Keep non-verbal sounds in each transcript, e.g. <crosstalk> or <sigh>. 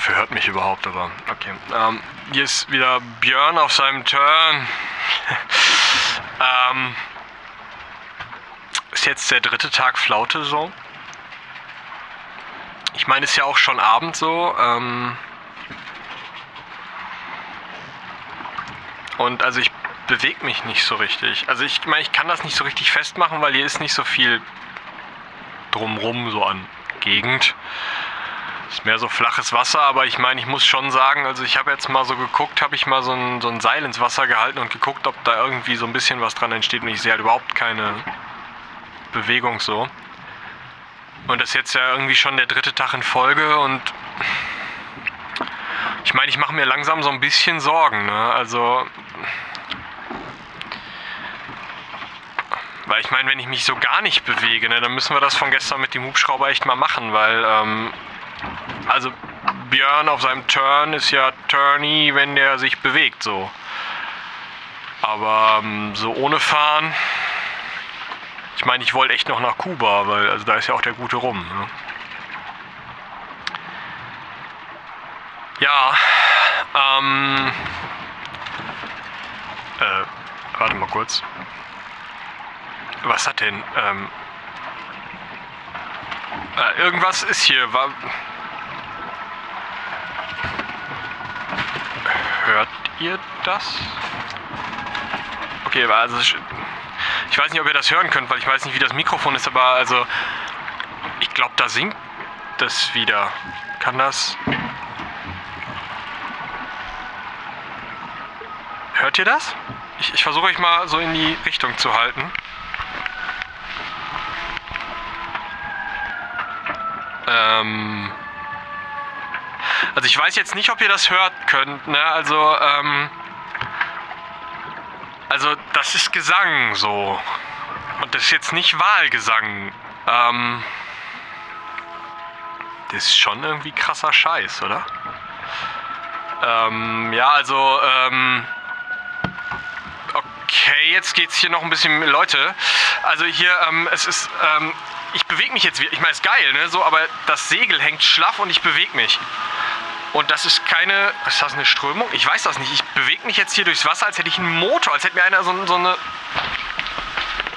hoffe, hört mich überhaupt, aber okay. Ähm, hier ist wieder Björn auf seinem Turn. <laughs> ähm, ist jetzt der dritte Tag Flaute so. Ich meine, ist ja auch schon Abend so. Ähm, und also ich bewege mich nicht so richtig. Also ich meine, ich kann das nicht so richtig festmachen, weil hier ist nicht so viel drumrum so an Gegend. Ist mehr so flaches Wasser, aber ich meine, ich muss schon sagen, also ich habe jetzt mal so geguckt, habe ich mal so ein, so ein Seil ins Wasser gehalten und geguckt, ob da irgendwie so ein bisschen was dran entsteht und ich sehe halt überhaupt keine Bewegung so. Und das ist jetzt ja irgendwie schon der dritte Tag in Folge und ich meine, ich mache mir langsam so ein bisschen Sorgen, ne? Also Weil ich meine, wenn ich mich so gar nicht bewege, ne, dann müssen wir das von gestern mit dem Hubschrauber echt mal machen, weil ähm, also Björn auf seinem Turn ist ja Turny, wenn der sich bewegt so. Aber ähm, so ohne Fahren. Ich meine, ich wollte echt noch nach Kuba, weil also da ist ja auch der gute rum. Ne? Ja, ähm, äh, warte mal kurz. Was hat denn, ähm, äh, irgendwas ist hier, war, Hört ihr das? Okay, also ich weiß nicht, ob ihr das hören könnt, weil ich weiß nicht, wie das Mikrofon ist, aber also ich glaube, da singt das wieder. Kann das? Hört ihr das? Ich, ich versuche euch mal so in die Richtung zu halten. Ähm also ich weiß jetzt nicht, ob ihr das hört könnt. Ne? Also, ähm, also das ist Gesang so. Und das ist jetzt nicht Wahlgesang. Ähm, das ist schon irgendwie krasser Scheiß, oder? Ähm, ja, also, ähm, okay, jetzt geht's hier noch ein bisschen, Leute. Also hier, ähm, es ist, ähm, ich bewege mich jetzt wieder. Ich meine, ist geil, ne? So, aber das Segel hängt schlaff und ich bewege mich. Und das ist keine. Ist das eine Strömung? Ich weiß das nicht. Ich bewege mich jetzt hier durchs Wasser, als hätte ich einen Motor, als hätte mir einer so, so eine.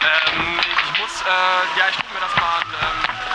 Ähm, ich muss. Äh, ja, ich gucke mir das mal an. Ähm,